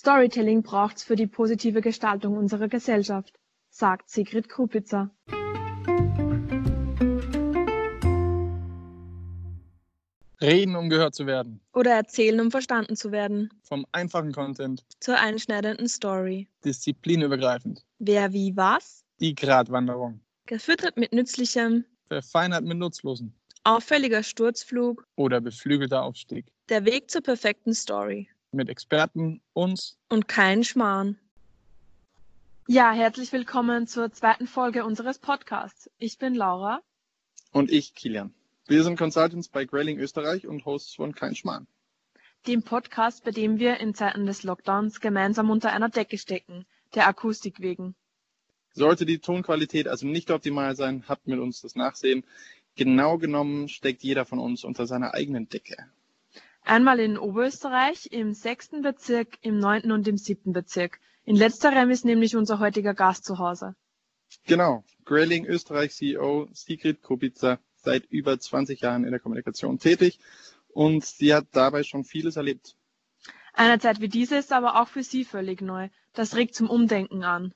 Storytelling braucht's für die positive Gestaltung unserer Gesellschaft, sagt Sigrid Krupitzer. Reden, um gehört zu werden. Oder erzählen, um verstanden zu werden. Vom einfachen Content zur einschneidenden Story. Disziplinübergreifend. Wer wie was? Die Gratwanderung. Gefüttert mit Nützlichem. Verfeinert mit Nutzlosen. Auffälliger Sturzflug. Oder beflügelter Aufstieg. Der Weg zur perfekten Story. Mit Experten, uns. Und kein Schmarrn. Ja, herzlich willkommen zur zweiten Folge unseres Podcasts. Ich bin Laura. Und ich, Kilian. Wir sind Consultants bei Grayling Österreich und Hosts von Kein Schmarrn. Dem Podcast, bei dem wir in Zeiten des Lockdowns gemeinsam unter einer Decke stecken, der Akustik wegen. Sollte die Tonqualität also nicht optimal sein, habt mit uns das Nachsehen. Genau genommen steckt jeder von uns unter seiner eigenen Decke. Einmal in Oberösterreich, im sechsten Bezirk, im neunten und im siebten Bezirk. In letzterem ist nämlich unser heutiger Gast zu Hause. Genau. Grayling Österreich CEO Sigrid Kubica seit über 20 Jahren in der Kommunikation tätig und sie hat dabei schon vieles erlebt. Eine Zeit wie diese ist aber auch für sie völlig neu. Das regt zum Umdenken an.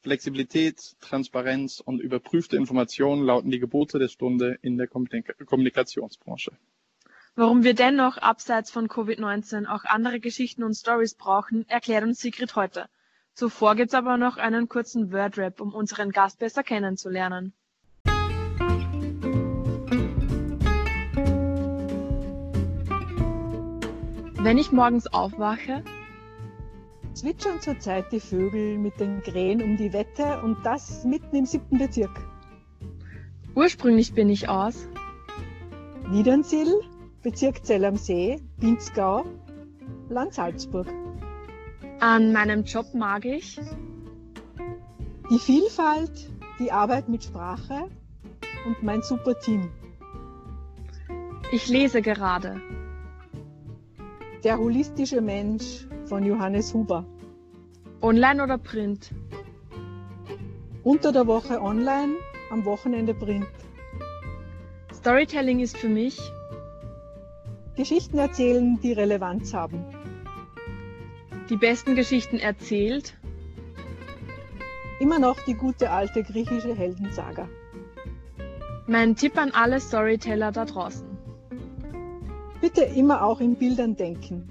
Flexibilität, Transparenz und überprüfte Informationen lauten die Gebote der Stunde in der Kommunikationsbranche. Warum wir dennoch abseits von Covid-19 auch andere Geschichten und Stories brauchen, erklärt uns Sigrid heute. Zuvor gibt's aber noch einen kurzen Wordrap, um unseren Gast besser kennenzulernen. Wenn ich morgens aufwache, zwitschern zurzeit die Vögel mit den Krähen um die Wette und das mitten im siebten Bezirk. Ursprünglich bin ich aus Niedernsill, Bezirk Zell am See, Pinzgau, Land Salzburg. An meinem Job mag ich die Vielfalt, die Arbeit mit Sprache und mein super Team. Ich lese gerade der holistische Mensch von Johannes Huber. Online oder Print? Unter der Woche online, am Wochenende Print. Storytelling ist für mich Geschichten erzählen, die Relevanz haben. Die besten Geschichten erzählt. Immer noch die gute alte griechische Heldensaga. Mein Tipp an alle Storyteller da draußen. Bitte immer auch in Bildern denken.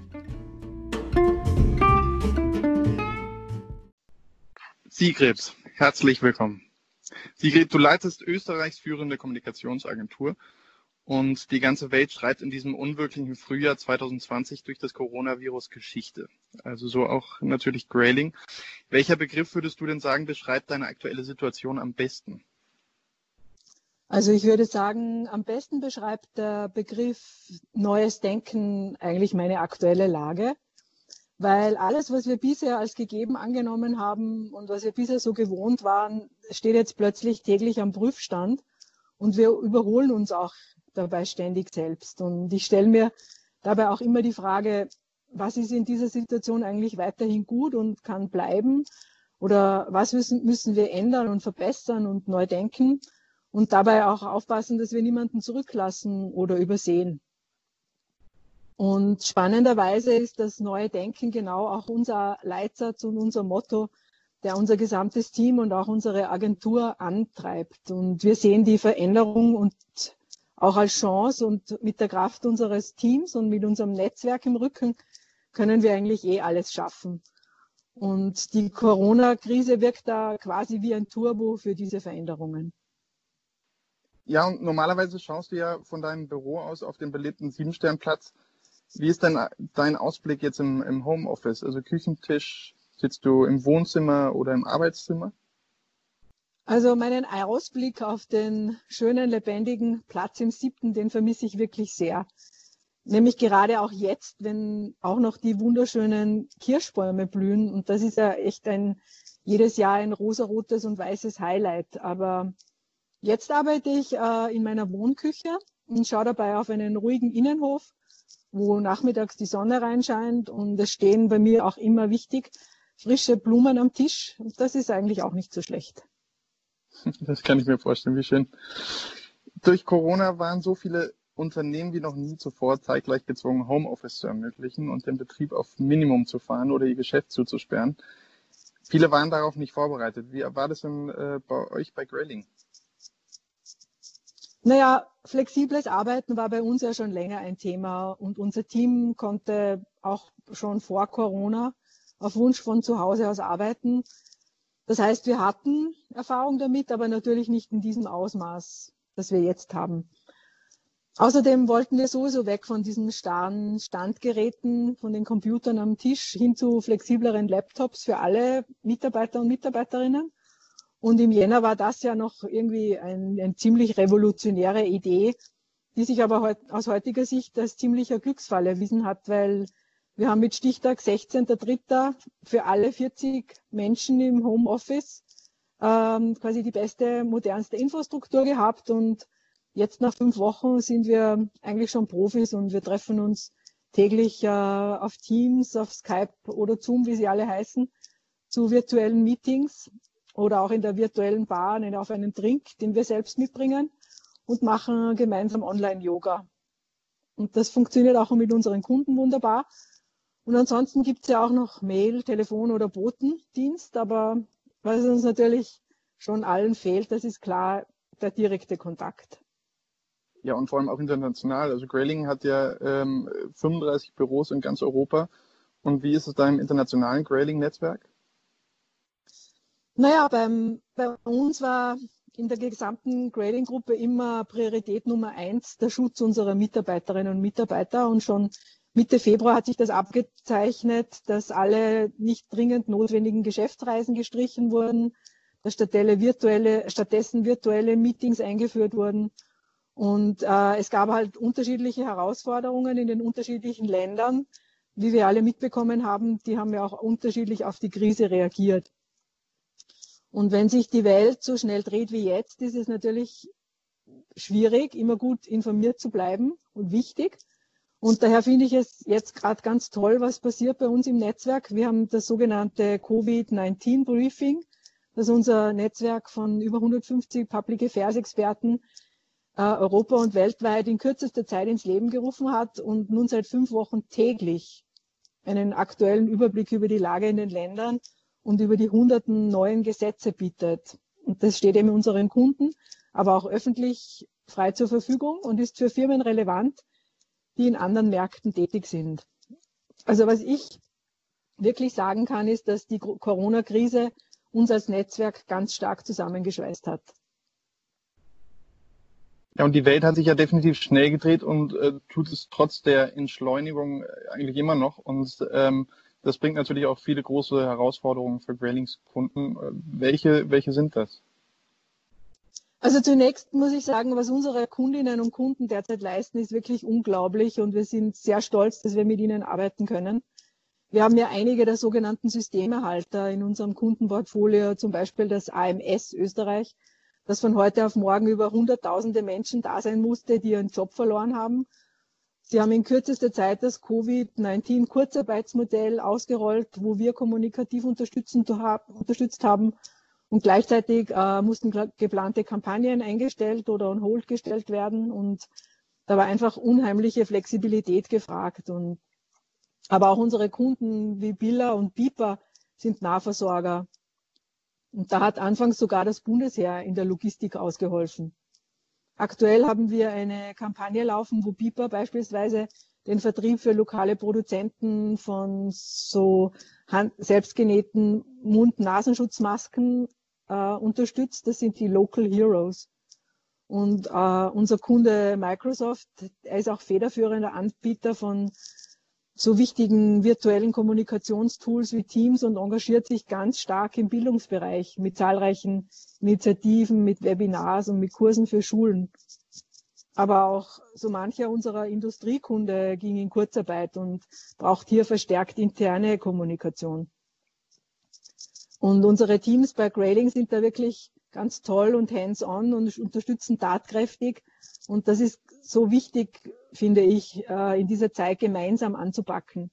Sigrid, herzlich willkommen. Sigrid, du leitest Österreichs führende Kommunikationsagentur und die ganze Welt schreibt in diesem unwirklichen Frühjahr 2020 durch das Coronavirus Geschichte. Also so auch natürlich Grayling. Welcher Begriff würdest du denn sagen, beschreibt deine aktuelle Situation am besten? Also ich würde sagen, am besten beschreibt der Begriff neues Denken eigentlich meine aktuelle Lage, weil alles, was wir bisher als gegeben angenommen haben und was wir bisher so gewohnt waren, steht jetzt plötzlich täglich am Prüfstand und wir überholen uns auch dabei ständig selbst. Und ich stelle mir dabei auch immer die Frage, was ist in dieser Situation eigentlich weiterhin gut und kann bleiben? Oder was müssen, müssen wir ändern und verbessern und neu denken? und dabei auch aufpassen, dass wir niemanden zurücklassen oder übersehen. Und spannenderweise ist das neue Denken genau auch unser Leitsatz und unser Motto, der unser gesamtes Team und auch unsere Agentur antreibt. Und wir sehen die Veränderung und auch als Chance und mit der Kraft unseres Teams und mit unserem Netzwerk im Rücken können wir eigentlich eh alles schaffen. Und die Corona-Krise wirkt da quasi wie ein Turbo für diese Veränderungen. Ja, und normalerweise schaust du ja von deinem Büro aus auf den belebten Siebensternplatz. Wie ist denn dein Ausblick jetzt im, im Homeoffice? Also Küchentisch, sitzt du im Wohnzimmer oder im Arbeitszimmer? Also meinen Ausblick auf den schönen, lebendigen Platz im siebten, den vermisse ich wirklich sehr. Nämlich gerade auch jetzt, wenn auch noch die wunderschönen Kirschbäume blühen. Und das ist ja echt ein, jedes Jahr ein rosarotes und weißes Highlight. Aber Jetzt arbeite ich äh, in meiner Wohnküche und schaue dabei auf einen ruhigen Innenhof, wo nachmittags die Sonne reinscheint und es stehen bei mir auch immer wichtig frische Blumen am Tisch. Das ist eigentlich auch nicht so schlecht. Das kann ich mir vorstellen, wie schön. Durch Corona waren so viele Unternehmen wie noch nie zuvor zeitgleich gezwungen, Homeoffice zu ermöglichen und den Betrieb auf Minimum zu fahren oder ihr Geschäft zuzusperren. Viele waren darauf nicht vorbereitet. Wie war das denn äh, bei euch bei Grailing? Naja, flexibles Arbeiten war bei uns ja schon länger ein Thema und unser Team konnte auch schon vor Corona auf Wunsch von zu Hause aus arbeiten. Das heißt, wir hatten Erfahrung damit, aber natürlich nicht in diesem Ausmaß, das wir jetzt haben. Außerdem wollten wir sowieso weg von diesen starren Standgeräten, von den Computern am Tisch hin zu flexibleren Laptops für alle Mitarbeiter und Mitarbeiterinnen. Und im Jänner war das ja noch irgendwie ein, eine ziemlich revolutionäre Idee, die sich aber heut, aus heutiger Sicht als ziemlicher Glücksfall erwiesen hat, weil wir haben mit Stichtag 16.03. für alle 40 Menschen im Homeoffice ähm, quasi die beste, modernste Infrastruktur gehabt und Jetzt nach fünf Wochen sind wir eigentlich schon Profis und wir treffen uns täglich äh, auf Teams, auf Skype oder Zoom, wie sie alle heißen, zu virtuellen Meetings oder auch in der virtuellen Bar auf einen Drink, den wir selbst mitbringen und machen gemeinsam Online-Yoga. Und das funktioniert auch mit unseren Kunden wunderbar. Und ansonsten gibt es ja auch noch Mail, Telefon oder Botendienst, aber was uns natürlich schon allen fehlt, das ist klar der direkte Kontakt. Ja, und vor allem auch international. Also Grayling hat ja ähm, 35 Büros in ganz Europa. Und wie ist es da im internationalen Grayling-Netzwerk? Naja, beim, bei uns war in der gesamten Grading-Gruppe immer Priorität Nummer eins der Schutz unserer Mitarbeiterinnen und Mitarbeiter. Und schon Mitte Februar hat sich das abgezeichnet, dass alle nicht dringend notwendigen Geschäftsreisen gestrichen wurden, dass virtuelle, stattdessen virtuelle Meetings eingeführt wurden und äh, es gab halt unterschiedliche Herausforderungen in den unterschiedlichen Ländern. Wie wir alle mitbekommen haben, die haben ja auch unterschiedlich auf die Krise reagiert. Und wenn sich die Welt so schnell dreht wie jetzt, ist es natürlich schwierig, immer gut informiert zu bleiben und wichtig. Und daher finde ich es jetzt gerade ganz toll, was passiert bei uns im Netzwerk. Wir haben das sogenannte Covid-19 Briefing, das unser Netzwerk von über 150 Public Affairs Experten äh, Europa und weltweit in kürzester Zeit ins Leben gerufen hat und nun seit fünf Wochen täglich einen aktuellen Überblick über die Lage in den Ländern und über die hunderten neuen Gesetze bietet. Und das steht eben unseren Kunden, aber auch öffentlich frei zur Verfügung und ist für Firmen relevant, die in anderen Märkten tätig sind. Also was ich wirklich sagen kann, ist, dass die Corona-Krise uns als Netzwerk ganz stark zusammengeschweißt hat. Ja, und die Welt hat sich ja definitiv schnell gedreht und äh, tut es trotz der Entschleunigung eigentlich immer noch. Und ähm, das bringt natürlich auch viele große Herausforderungen für Grailings Kunden. Äh, welche, welche sind das? Also zunächst muss ich sagen, was unsere Kundinnen und Kunden derzeit leisten, ist wirklich unglaublich und wir sind sehr stolz, dass wir mit ihnen arbeiten können. Wir haben ja einige der sogenannten Systemerhalter in unserem Kundenportfolio, zum Beispiel das AMS Österreich, dass von heute auf morgen über hunderttausende Menschen da sein musste, die ihren Job verloren haben. Sie haben in kürzester Zeit das Covid-19-Kurzarbeitsmodell ausgerollt, wo wir kommunikativ unterstützt haben. Und gleichzeitig äh, mussten geplante Kampagnen eingestellt oder on hold gestellt werden. Und da war einfach unheimliche Flexibilität gefragt. Und, aber auch unsere Kunden wie Billa und Bipa sind Nahversorger. Und da hat anfangs sogar das Bundesheer in der Logistik ausgeholfen. Aktuell haben wir eine Kampagne laufen, wo BIPA beispielsweise den Vertrieb für lokale Produzenten von so selbstgenähten Mund-Nasenschutzmasken äh, unterstützt. Das sind die Local Heroes. Und äh, unser Kunde Microsoft, er ist auch federführender Anbieter von so wichtigen virtuellen Kommunikationstools wie Teams und engagiert sich ganz stark im Bildungsbereich mit zahlreichen Initiativen, mit Webinars und mit Kursen für Schulen. Aber auch so mancher unserer Industriekunde ging in Kurzarbeit und braucht hier verstärkt interne Kommunikation. Und unsere Teams bei Grailing sind da wirklich ganz toll und hands-on und unterstützen tatkräftig. Und das ist so wichtig, finde ich, äh, in dieser Zeit gemeinsam anzupacken.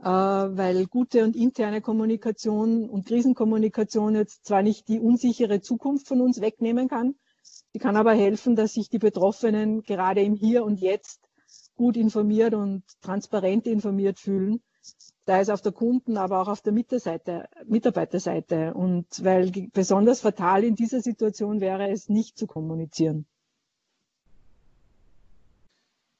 Äh, weil gute und interne Kommunikation und Krisenkommunikation jetzt zwar nicht die unsichere Zukunft von uns wegnehmen kann, Sie kann aber helfen, dass sich die Betroffenen gerade im Hier und Jetzt gut informiert und transparent informiert fühlen. Da ist auf der Kunden, aber auch auf der Mitarbeiterseite. Und weil besonders fatal in dieser Situation wäre es nicht zu kommunizieren.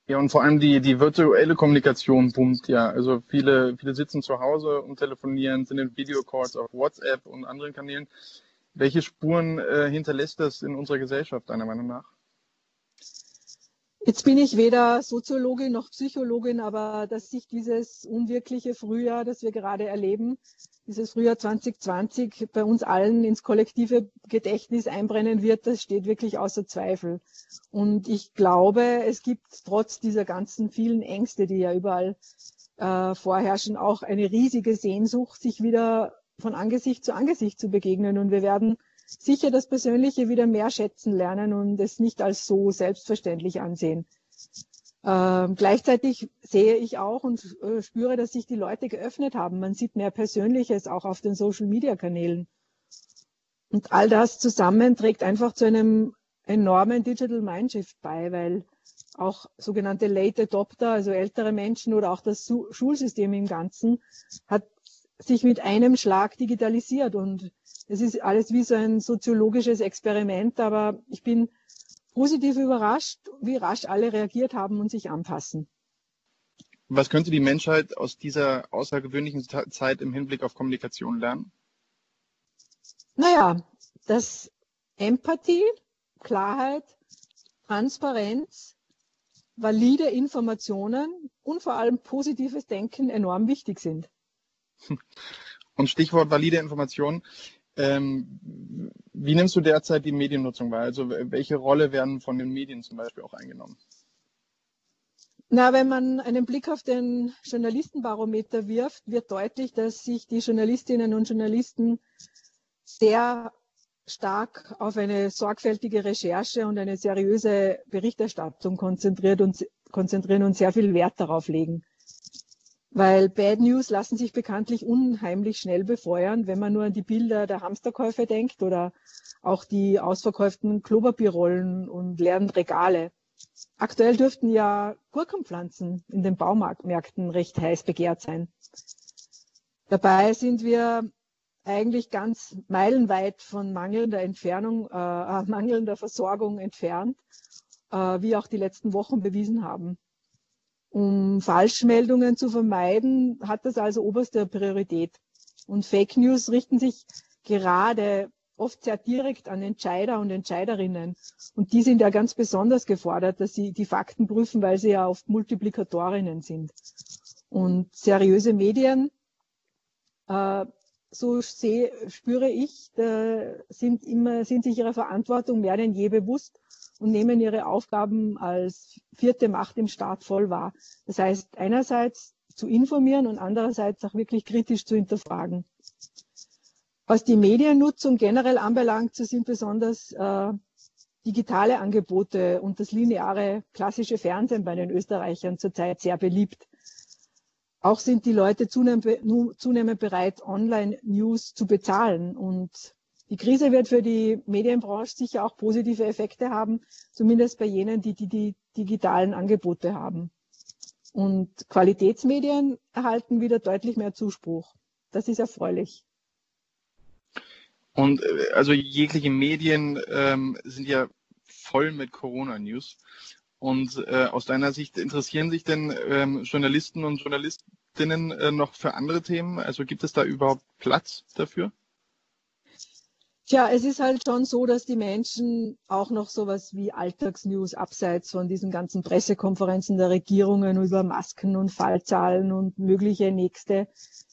Ja, und vor allem die, die virtuelle Kommunikation boomt ja. Also viele, viele sitzen zu Hause und telefonieren, sind in Videocalls auf WhatsApp und anderen Kanälen. Welche Spuren äh, hinterlässt das in unserer Gesellschaft, deiner Meinung nach? Jetzt bin ich weder Soziologin noch Psychologin, aber dass sich dieses unwirkliche Frühjahr, das wir gerade erleben, dieses Frühjahr 2020 bei uns allen ins kollektive Gedächtnis einbrennen wird, das steht wirklich außer Zweifel. Und ich glaube, es gibt trotz dieser ganzen vielen Ängste, die ja überall äh, vorherrschen, auch eine riesige Sehnsucht, sich wieder von Angesicht zu Angesicht zu begegnen. Und wir werden sicher das Persönliche wieder mehr schätzen lernen und es nicht als so selbstverständlich ansehen. Ähm, gleichzeitig sehe ich auch und äh, spüre, dass sich die Leute geöffnet haben. Man sieht mehr Persönliches auch auf den Social-Media-Kanälen. Und all das zusammen trägt einfach zu einem enormen Digital Mindshift bei, weil auch sogenannte Late Adopter, also ältere Menschen oder auch das Schulsystem im Ganzen, hat sich mit einem Schlag digitalisiert und es ist alles wie so ein soziologisches Experiment, aber ich bin positiv überrascht, wie rasch alle reagiert haben und sich anpassen. Was könnte die Menschheit aus dieser außergewöhnlichen Zeit im Hinblick auf Kommunikation lernen? Naja, dass Empathie, Klarheit, Transparenz, valide Informationen und vor allem positives Denken enorm wichtig sind. Und Stichwort valide Informationen. Ähm, wie nimmst du derzeit die Mediennutzung wahr? Also welche Rolle werden von den Medien zum Beispiel auch eingenommen? Na, wenn man einen Blick auf den Journalistenbarometer wirft, wird deutlich, dass sich die Journalistinnen und Journalisten sehr stark auf eine sorgfältige Recherche und eine seriöse Berichterstattung konzentriert und, konzentrieren und sehr viel Wert darauf legen. Weil Bad News lassen sich bekanntlich unheimlich schnell befeuern, wenn man nur an die Bilder der Hamsterkäufe denkt oder auch die ausverkauften Klopapierrollen und leeren Regale. Aktuell dürften ja Gurkenpflanzen in den Baumärkten recht heiß begehrt sein. Dabei sind wir eigentlich ganz meilenweit von mangelnder Entfernung, äh mangelnder Versorgung entfernt, äh, wie auch die letzten Wochen bewiesen haben. Um Falschmeldungen zu vermeiden, hat das also oberste Priorität. Und Fake News richten sich gerade oft sehr direkt an Entscheider und Entscheiderinnen. Und die sind ja ganz besonders gefordert, dass sie die Fakten prüfen, weil sie ja oft Multiplikatorinnen sind. Und seriöse Medien, äh, so sehe, spüre ich, sind immer, sind sich ihrer Verantwortung mehr denn je bewusst und nehmen ihre Aufgaben als vierte Macht im Staat voll wahr. Das heißt, einerseits zu informieren und andererseits auch wirklich kritisch zu hinterfragen. Was die Mediennutzung generell anbelangt, so sind besonders äh, digitale Angebote und das lineare klassische Fernsehen bei den Österreichern zurzeit sehr beliebt. Auch sind die Leute zunehmend, zunehmend bereit, Online-News zu bezahlen und die Krise wird für die Medienbranche sicher auch positive Effekte haben, zumindest bei jenen, die die, die digitalen Angebote haben. Und Qualitätsmedien erhalten wieder deutlich mehr Zuspruch. Das ist erfreulich. Und äh, also jegliche Medien ähm, sind ja voll mit Corona-News. Und äh, aus deiner Sicht interessieren sich denn ähm, Journalisten und Journalistinnen äh, noch für andere Themen? Also gibt es da überhaupt Platz dafür? Tja, es ist halt schon so, dass die Menschen auch noch sowas wie Alltagsnews abseits von diesen ganzen Pressekonferenzen der Regierungen über Masken und Fallzahlen und mögliche nächste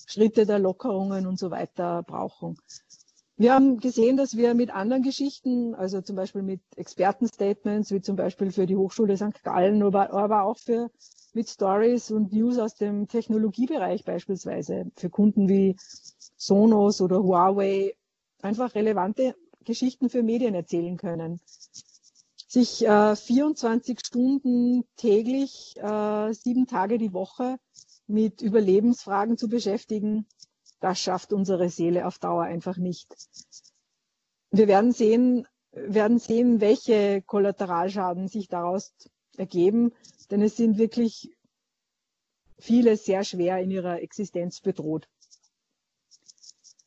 Schritte der Lockerungen und so weiter brauchen. Wir haben gesehen, dass wir mit anderen Geschichten, also zum Beispiel mit Expertenstatements, wie zum Beispiel für die Hochschule St. Gallen, aber, aber auch für mit Stories und News aus dem Technologiebereich beispielsweise, für Kunden wie Sonos oder Huawei einfach relevante Geschichten für Medien erzählen können. Sich äh, 24 Stunden täglich, äh, sieben Tage die Woche mit Überlebensfragen zu beschäftigen, das schafft unsere Seele auf Dauer einfach nicht. Wir werden sehen, werden sehen, welche Kollateralschaden sich daraus ergeben, denn es sind wirklich viele sehr schwer in ihrer Existenz bedroht.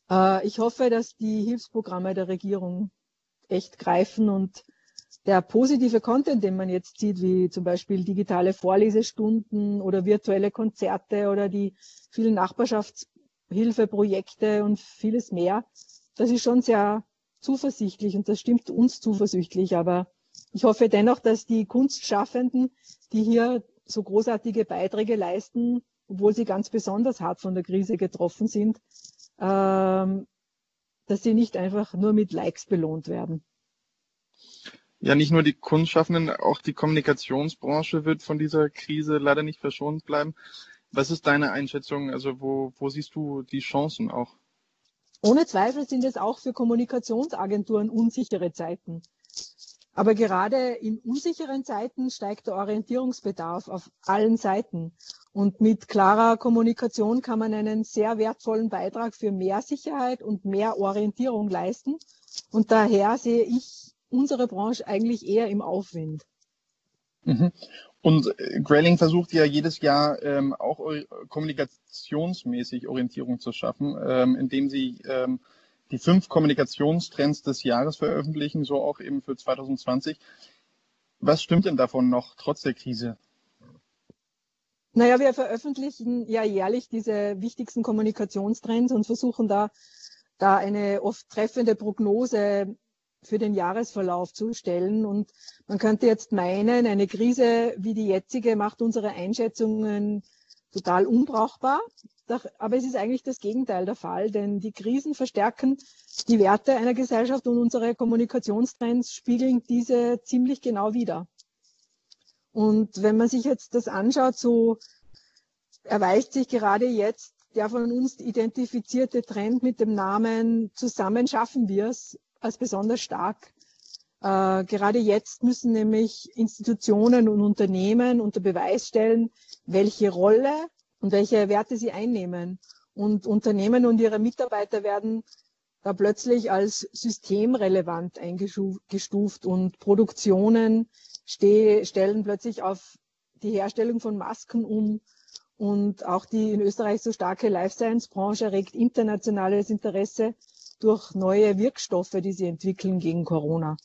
Äh, ich hoffe, dass die Hilfsprogramme der Regierung echt greifen und der positive Content, den man jetzt sieht, wie zum Beispiel digitale Vorlesestunden oder virtuelle Konzerte oder die vielen Nachbarschaftshilfeprojekte und vieles mehr, das ist schon sehr zuversichtlich und das stimmt uns zuversichtlich. Aber ich hoffe dennoch, dass die Kunstschaffenden, die hier so großartige Beiträge leisten, obwohl sie ganz besonders hart von der Krise getroffen sind, ähm, dass sie nicht einfach nur mit Likes belohnt werden. Ja, nicht nur die Kunstschaffenden, auch die Kommunikationsbranche wird von dieser Krise leider nicht verschont bleiben. Was ist deine Einschätzung? Also wo, wo siehst du die Chancen auch? Ohne Zweifel sind es auch für Kommunikationsagenturen unsichere Zeiten. Aber gerade in unsicheren Zeiten steigt der Orientierungsbedarf auf allen Seiten. Und mit klarer Kommunikation kann man einen sehr wertvollen Beitrag für mehr Sicherheit und mehr Orientierung leisten. Und daher sehe ich unsere Branche eigentlich eher im Aufwind. Mhm. Und äh, Grayling versucht ja jedes Jahr ähm, auch kommunikationsmäßig Orientierung zu schaffen, ähm, indem sie ähm, die fünf Kommunikationstrends des Jahres veröffentlichen, so auch eben für 2020. Was stimmt denn davon noch trotz der Krise? Naja, wir veröffentlichen ja jährlich diese wichtigsten Kommunikationstrends und versuchen da, da eine oft treffende Prognose für den Jahresverlauf zu stellen. Und man könnte jetzt meinen, eine Krise wie die jetzige macht unsere Einschätzungen total unbrauchbar. Aber es ist eigentlich das Gegenteil der Fall, denn die Krisen verstärken die Werte einer Gesellschaft und unsere Kommunikationstrends spiegeln diese ziemlich genau wider. Und wenn man sich jetzt das anschaut, so erweist sich gerade jetzt der von uns identifizierte Trend mit dem Namen Zusammen schaffen wir es als besonders stark. Äh, gerade jetzt müssen nämlich Institutionen und Unternehmen unter Beweis stellen, welche Rolle und welche Werte sie einnehmen. Und Unternehmen und ihre Mitarbeiter werden da plötzlich als systemrelevant eingestuft und Produktionen stellen plötzlich auf die Herstellung von Masken um. Und auch die in Österreich so starke Life Science Branche erregt internationales Interesse durch neue Wirkstoffe, die sie entwickeln gegen Corona.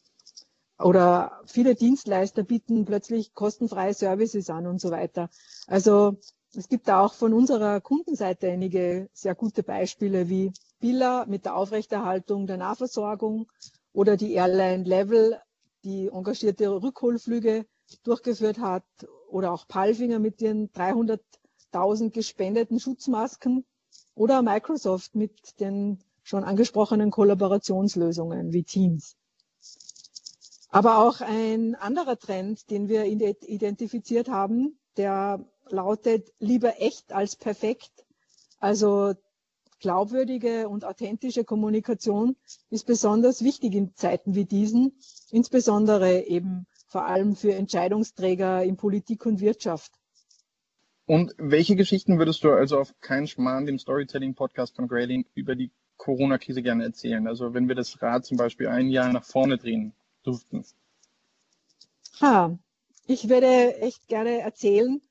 Oder viele Dienstleister bieten plötzlich kostenfreie Services an und so weiter. Also es gibt da auch von unserer Kundenseite einige sehr gute Beispiele wie Billa mit der Aufrechterhaltung der Nahversorgung oder die Airline Level, die engagierte Rückholflüge durchgeführt hat oder auch Palfinger mit ihren 300.000 gespendeten Schutzmasken oder Microsoft mit den schon angesprochenen Kollaborationslösungen wie Teams. Aber auch ein anderer Trend, den wir identifiziert haben, der lautet lieber echt als perfekt. Also glaubwürdige und authentische Kommunikation ist besonders wichtig in Zeiten wie diesen, insbesondere eben vor allem für Entscheidungsträger in Politik und Wirtschaft. Und welche Geschichten würdest du also auf keinen Schmarrn dem Storytelling-Podcast von Grayling über die Corona-Krise gerne erzählen? Also wenn wir das Rad zum Beispiel ein Jahr nach vorne drehen durften. Ha, ich würde echt gerne erzählen,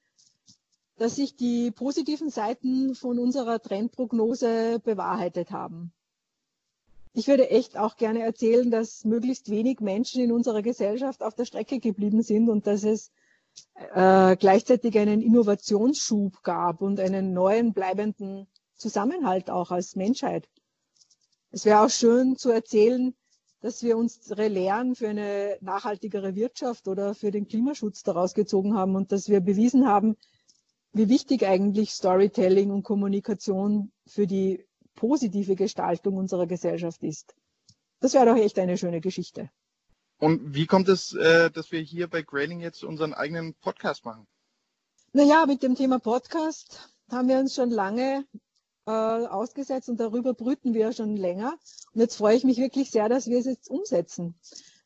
dass sich die positiven Seiten von unserer Trendprognose bewahrheitet haben. Ich würde echt auch gerne erzählen, dass möglichst wenig Menschen in unserer Gesellschaft auf der Strecke geblieben sind und dass es äh, gleichzeitig einen Innovationsschub gab und einen neuen bleibenden Zusammenhalt auch als Menschheit. Es wäre auch schön zu erzählen, dass wir unsere Lehren für eine nachhaltigere Wirtschaft oder für den Klimaschutz daraus gezogen haben und dass wir bewiesen haben, wie wichtig eigentlich Storytelling und Kommunikation für die positive Gestaltung unserer Gesellschaft ist. Das wäre doch echt eine schöne Geschichte. Und wie kommt es, äh, dass wir hier bei Grailing jetzt unseren eigenen Podcast machen? Naja, mit dem Thema Podcast haben wir uns schon lange äh, ausgesetzt und darüber brüten wir schon länger. Und jetzt freue ich mich wirklich sehr, dass wir es jetzt umsetzen,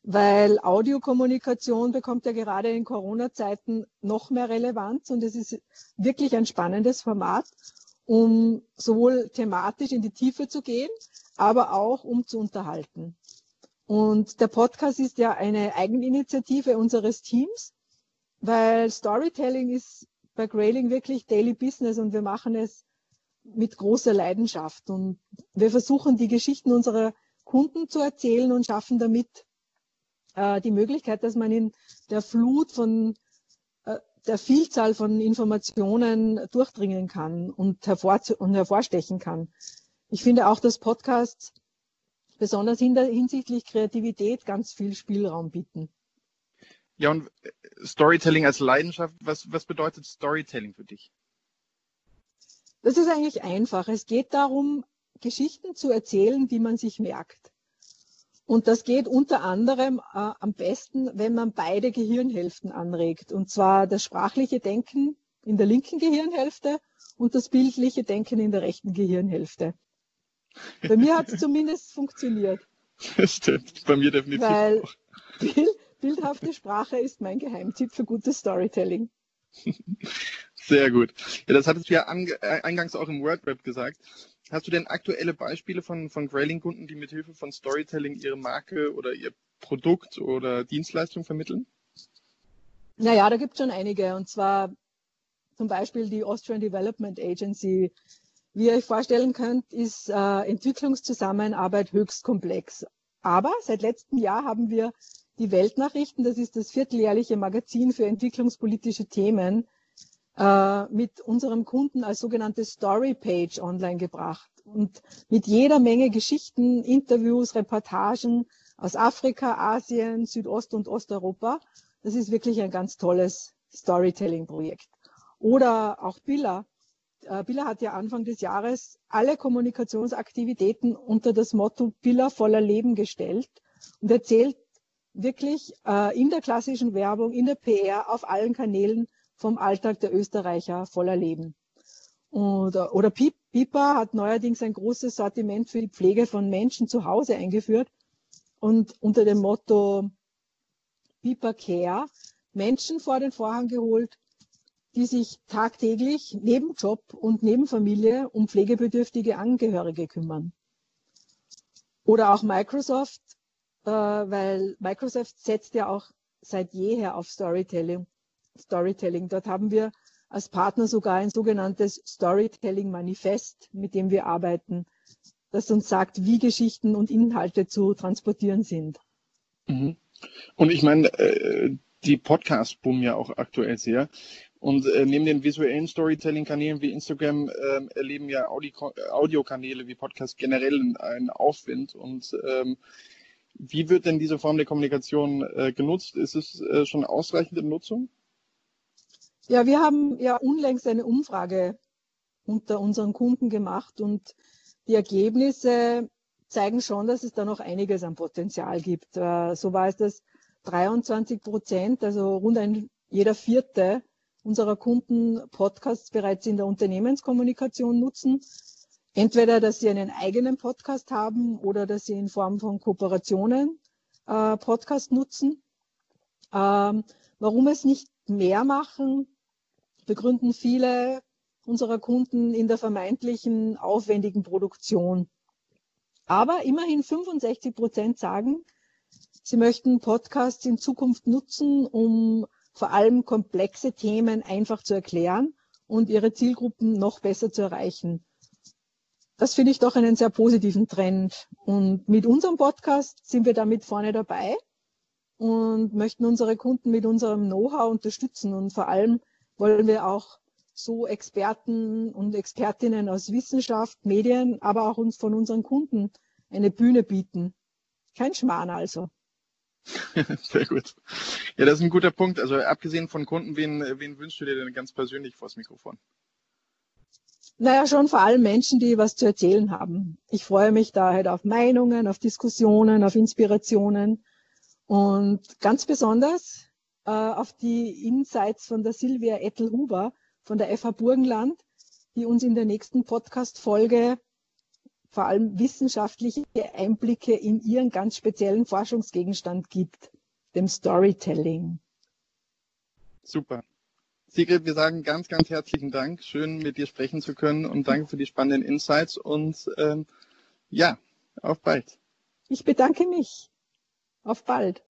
weil Audiokommunikation bekommt ja gerade in Corona-Zeiten noch mehr Relevanz und es ist wirklich ein spannendes Format, um sowohl thematisch in die Tiefe zu gehen, aber auch um zu unterhalten. Und der Podcast ist ja eine Eigeninitiative unseres Teams, weil Storytelling ist bei Grailing wirklich Daily Business und wir machen es mit großer Leidenschaft. Und wir versuchen, die Geschichten unserer Kunden zu erzählen und schaffen damit äh, die Möglichkeit, dass man in der Flut von äh, der Vielzahl von Informationen durchdringen kann und, hervor und hervorstechen kann. Ich finde auch, dass Podcasts besonders hinsichtlich Kreativität ganz viel Spielraum bieten. Ja, und äh, Storytelling als Leidenschaft, was, was bedeutet Storytelling für dich? Das ist eigentlich einfach. Es geht darum, Geschichten zu erzählen, die man sich merkt. Und das geht unter anderem äh, am besten, wenn man beide Gehirnhälften anregt. Und zwar das sprachliche Denken in der linken Gehirnhälfte und das bildliche Denken in der rechten Gehirnhälfte. Bei mir hat es zumindest funktioniert. Das stimmt, bei mir definitiv Weil auch. Bild, bildhafte Sprache ist mein Geheimtipp für gutes Storytelling. Sehr gut. Ja, das hattest du ja äh, eingangs auch im WordRap gesagt. Hast du denn aktuelle Beispiele von, von Grailing-Kunden, die mit Hilfe von Storytelling ihre Marke oder ihr Produkt oder Dienstleistung vermitteln? Naja, da gibt es schon einige. Und zwar zum Beispiel die Austrian Development Agency. Wie ihr euch vorstellen könnt, ist äh, Entwicklungszusammenarbeit höchst komplex. Aber seit letztem Jahr haben wir die Weltnachrichten, das ist das vierteljährliche Magazin für entwicklungspolitische Themen, mit unserem Kunden als sogenannte Story Page online gebracht und mit jeder Menge Geschichten, Interviews, Reportagen aus Afrika, Asien, Südost- und Osteuropa. Das ist wirklich ein ganz tolles Storytelling-Projekt. Oder auch Billa. Äh, Billa hat ja Anfang des Jahres alle Kommunikationsaktivitäten unter das Motto Billa voller Leben gestellt und erzählt wirklich äh, in der klassischen Werbung, in der PR, auf allen Kanälen vom Alltag der Österreicher voller Leben. Oder, oder Pipa hat neuerdings ein großes Sortiment für die Pflege von Menschen zu Hause eingeführt und unter dem Motto Pipa Care Menschen vor den Vorhang geholt, die sich tagtäglich neben Job und neben Familie um pflegebedürftige Angehörige kümmern. Oder auch Microsoft äh, weil Microsoft setzt ja auch seit jeher auf Storytelling. Storytelling. Dort haben wir als Partner sogar ein sogenanntes Storytelling Manifest, mit dem wir arbeiten, das uns sagt, wie Geschichten und Inhalte zu transportieren sind. Mhm. Und ich meine, äh, die Podcasts boomen ja auch aktuell sehr. Und äh, neben den visuellen Storytelling-Kanälen wie Instagram äh, erleben ja Audiokanäle wie Podcasts generell einen Aufwind. Und ähm, wie wird denn diese Form der Kommunikation äh, genutzt? Ist es schon ausreichend in Nutzung? Ja, wir haben ja unlängst eine Umfrage unter unseren Kunden gemacht und die Ergebnisse zeigen schon, dass es da noch einiges an Potenzial gibt. Äh, so war es, dass 23 Prozent, also rund ein jeder vierte unserer Kunden Podcasts bereits in der Unternehmenskommunikation nutzen entweder, dass sie einen eigenen Podcast haben oder dass sie in Form von Kooperationen äh, Podcast nutzen. Ähm, warum es nicht mehr machen, begründen viele unserer Kunden in der vermeintlichen aufwendigen Produktion. Aber immerhin 65 Prozent sagen, sie möchten Podcasts in Zukunft nutzen, um vor allem komplexe Themen einfach zu erklären und ihre Zielgruppen noch besser zu erreichen. Das finde ich doch einen sehr positiven Trend. Und mit unserem Podcast sind wir damit vorne dabei und möchten unsere Kunden mit unserem Know-how unterstützen. Und vor allem wollen wir auch so Experten und Expertinnen aus Wissenschaft, Medien, aber auch uns von unseren Kunden eine Bühne bieten. Kein Schmarrn also. Sehr gut. Ja, das ist ein guter Punkt. Also abgesehen von Kunden, wen, wen wünschst du dir denn ganz persönlich vors Mikrofon? Naja, schon vor allem Menschen, die was zu erzählen haben. Ich freue mich da halt auf Meinungen, auf Diskussionen, auf Inspirationen und ganz besonders äh, auf die Insights von der Silvia Ettel-Huber von der FH Burgenland, die uns in der nächsten Podcast-Folge vor allem wissenschaftliche Einblicke in ihren ganz speziellen Forschungsgegenstand gibt, dem Storytelling. Super. Sigrid, wir sagen ganz, ganz herzlichen Dank. Schön, mit dir sprechen zu können und danke für die spannenden Insights und ähm, ja, auf bald. Ich bedanke mich. Auf bald.